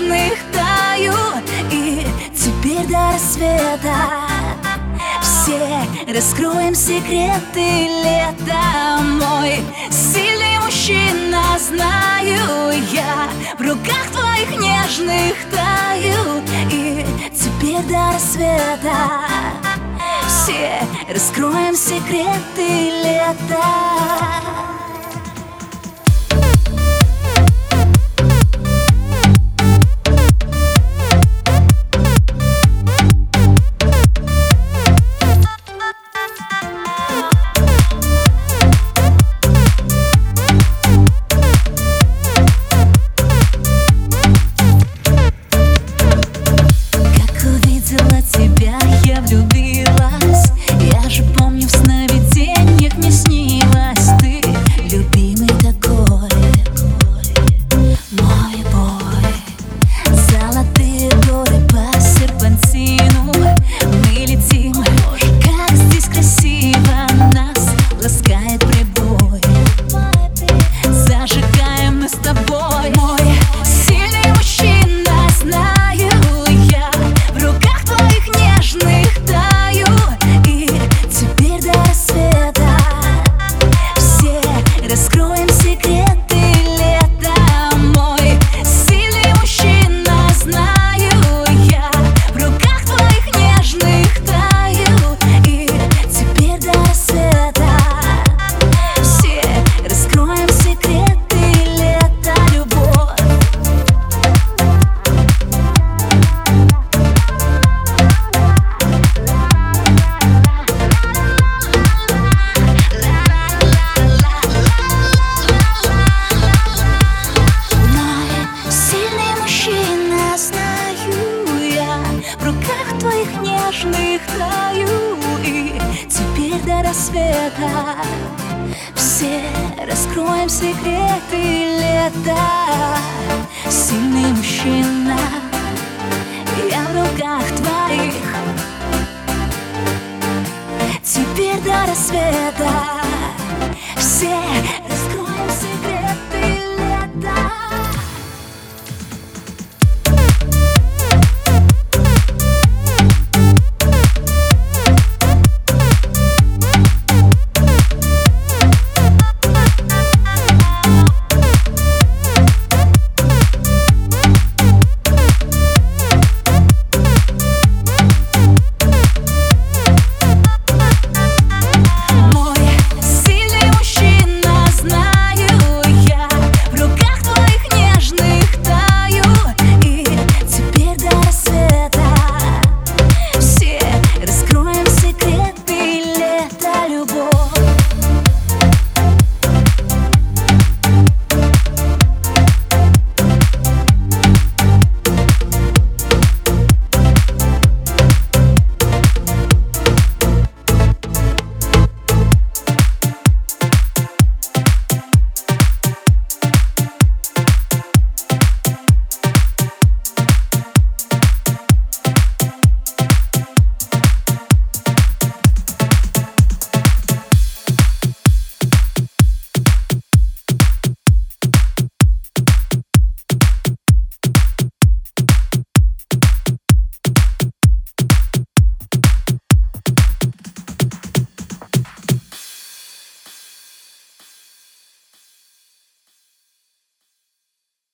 нежных таю И теперь до рассвета. Все раскроем секреты лета. Мой сильный мужчина, знаю я В руках твоих нежных таю. И теперь до рассвета. Все раскроем секреты лета. рассвета Все раскроем секреты лета. Сильный мужчина Я в руках твоих. Теперь до рассвета.